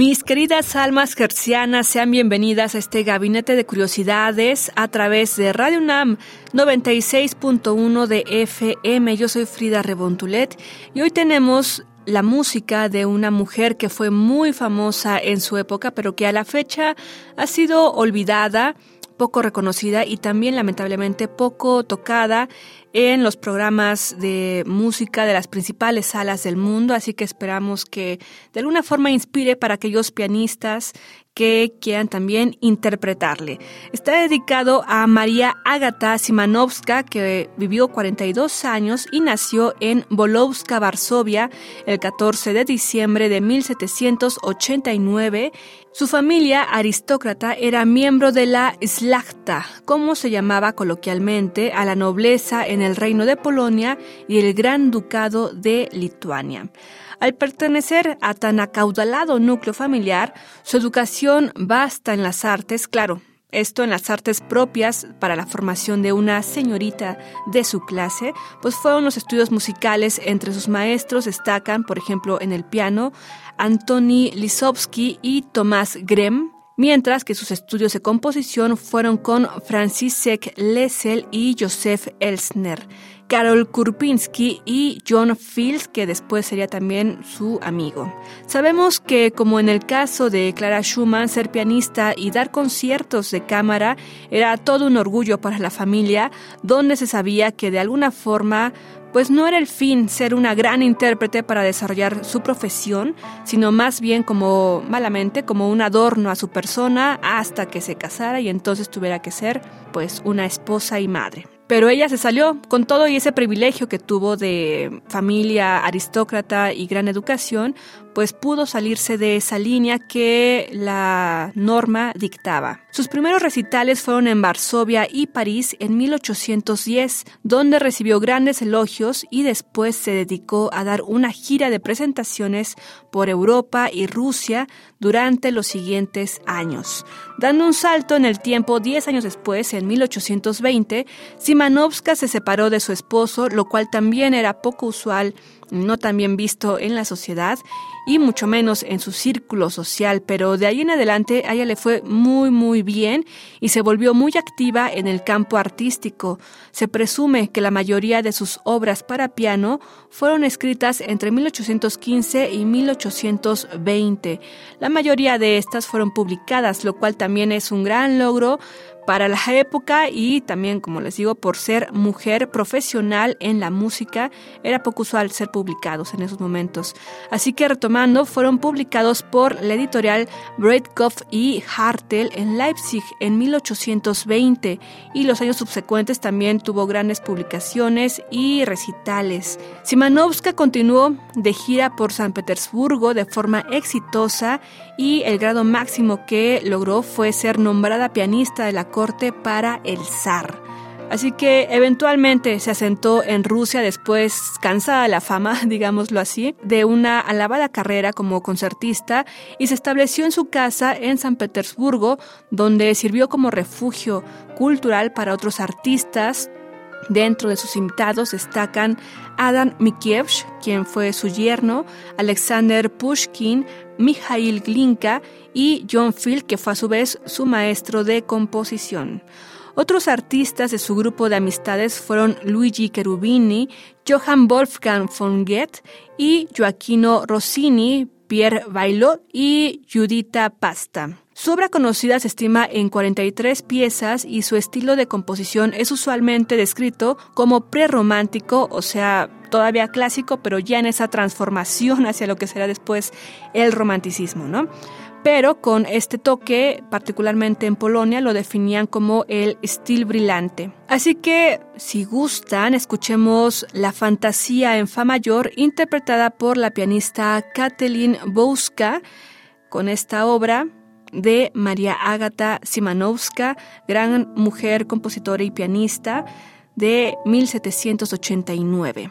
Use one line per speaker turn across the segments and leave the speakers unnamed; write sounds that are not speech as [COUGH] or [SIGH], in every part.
Mis queridas almas gercianas, sean bienvenidas a este gabinete de curiosidades a través de Radio UNAM 96.1 de FM. Yo soy Frida Rebontulet y hoy tenemos la música de una mujer que fue muy famosa en su época, pero que a la fecha ha sido olvidada poco reconocida y también lamentablemente poco tocada en los programas de música de las principales salas del mundo, así que esperamos que de alguna forma inspire para aquellos pianistas que quieran también interpretarle. Está dedicado a María Agata Simanovska, que vivió 42 años y nació en Bolowska, Varsovia, el 14 de diciembre de 1789. Su familia aristócrata era miembro de la Slachta, como se llamaba coloquialmente a la nobleza en el Reino de Polonia y el Gran Ducado de Lituania. Al pertenecer a tan acaudalado núcleo familiar, su educación basta en las artes, claro, esto en las artes propias para la formación de una señorita de su clase, pues fueron los estudios musicales. Entre sus maestros destacan, por ejemplo, en el piano, Antoni Lisowski y Tomás Grem, mientras que sus estudios de composición fueron con Francisek Lessel y Joseph Elsner. Karol Kurpinski y John Fields, que después sería también su amigo. Sabemos que, como en el caso de Clara Schumann, ser pianista y dar conciertos de cámara era todo un orgullo para la familia, donde se sabía que de alguna forma pues no era el fin ser una gran intérprete para desarrollar su profesión, sino más bien como malamente como un adorno a su persona hasta que se casara y entonces tuviera que ser pues una esposa y madre. Pero ella se salió con todo y ese privilegio que tuvo de familia aristócrata y gran educación, pues pudo salirse de esa línea que la norma dictaba. Sus primeros recitales fueron en Varsovia y París en 1810, donde recibió grandes elogios y después se dedicó a dar una gira de presentaciones por Europa y Rusia durante los siguientes años. Dando un salto en el tiempo 10 años después, en 1820, Simanovska se separó de su esposo, lo cual también era poco usual no tan bien visto en la sociedad y mucho menos en su círculo social, pero de ahí en adelante a ella le fue muy muy bien y se volvió muy activa en el campo artístico. Se presume que la mayoría de sus obras para piano fueron escritas entre 1815 y 1820. La mayoría de estas fueron publicadas, lo cual también es un gran logro para la época y también, como les digo, por ser mujer profesional en la música, era poco usual ser publicados en esos momentos. Así que retomando, fueron publicados por la editorial Breitkopf y Hartel en Leipzig en 1820 y los años subsecuentes también tuvo grandes publicaciones y recitales. Simanovska continuó de gira por San Petersburgo de forma exitosa y el grado máximo que logró fue ser nombrada pianista de la corte para el zar. Así que eventualmente se asentó en Rusia después, cansada la fama, [LAUGHS] digámoslo así, de una alabada carrera como concertista y se estableció en su casa en San Petersburgo, donde sirvió como refugio cultural para otros artistas. Dentro de sus invitados destacan Adam Mikievich, quien fue su yerno, Alexander Pushkin, Mikhail Glinka y John Field, que fue a su vez su maestro de composición. Otros artistas de su grupo de amistades fueron Luigi Cherubini, Johann Wolfgang von Goethe y Joaquino Rossini, Pierre Baillot y Judita Pasta. Su obra conocida se estima en 43 piezas y su estilo de composición es usualmente descrito como prerromántico, o sea, todavía clásico, pero ya en esa transformación [LAUGHS] hacia lo que será después el romanticismo, ¿no? pero con este toque, particularmente en Polonia, lo definían como el stil brillante. Así que, si gustan, escuchemos La Fantasía en Fa mayor, interpretada por la pianista Kathleen Bouska, con esta obra de María Ágata Simanowska, gran mujer, compositora y pianista de 1789.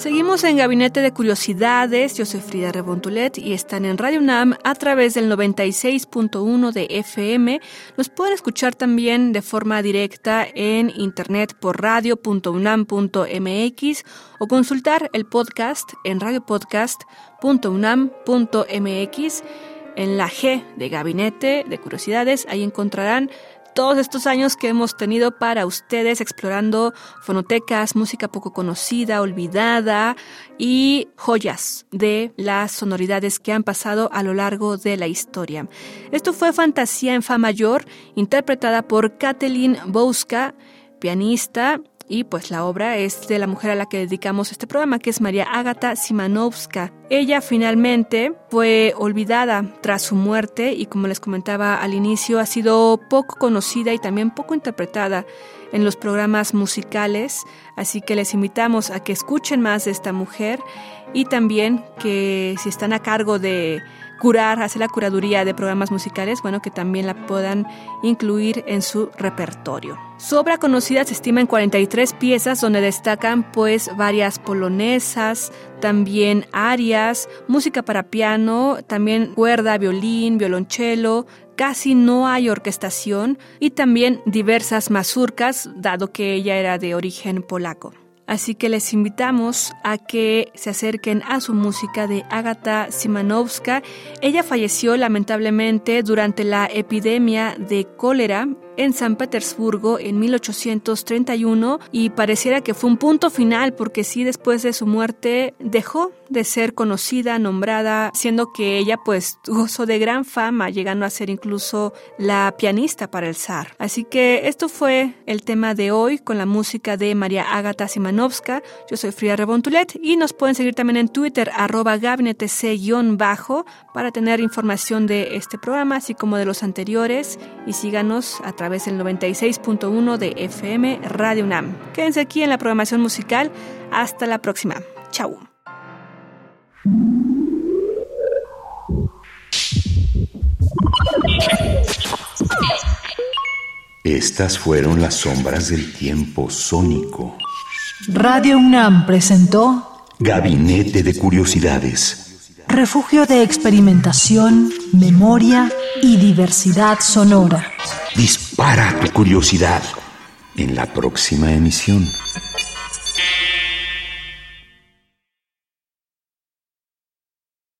Seguimos en Gabinete de Curiosidades, yo soy Frida Rebontulet y están en Radio UNAM a través del 96.1 de FM. Nos pueden escuchar también de forma directa en internet por radio.unam.mx o consultar el podcast en radiopodcast.unam.mx. En la G de Gabinete de Curiosidades, ahí encontrarán todos estos años que hemos tenido para ustedes explorando fonotecas, música poco conocida, olvidada y joyas de las sonoridades que han pasado a lo largo de la historia. Esto fue Fantasía en Fa mayor, interpretada por Kathleen Bouska, pianista y pues la obra es de la mujer a la que dedicamos este programa, que es María Ágata Simanowska. Ella finalmente fue olvidada tras su muerte y como les comentaba al inicio, ha sido poco conocida y también poco interpretada en los programas musicales, así que les invitamos a que escuchen más de esta mujer y también que si están a cargo de curar, hacer la curaduría de programas musicales, bueno, que también la puedan incluir en su repertorio. Su obra conocida se estima en 43 piezas donde destacan pues varias polonesas, también arias, música para piano, también cuerda, violín, violonchelo, casi no hay orquestación y también diversas mazurcas, dado que ella era de origen polaco. Así que les invitamos a que se acerquen a su música de Agata Simanowska. Ella falleció lamentablemente durante la epidemia de cólera en San Petersburgo en 1831 y pareciera que fue un punto final porque sí después de su muerte dejó de ser conocida, nombrada, siendo que ella pues gozó de gran fama, llegando a ser incluso la pianista para el zar. Así que esto fue el tema de hoy con la música de María Ágata Simanovska. Yo soy Frida Rebontulet y nos pueden seguir también en Twitter arroba gabinetec-bajo para tener información de este programa así como de los anteriores y síganos a través través del 96.1 de FM Radio UNAM. Quédense aquí en la programación musical. Hasta la próxima. Chau.
Estas fueron las sombras del tiempo sónico.
Radio UNAM presentó
Gabinete de Curiosidades.
Refugio de experimentación, memoria y diversidad sonora.
Dispara tu curiosidad en la próxima emisión.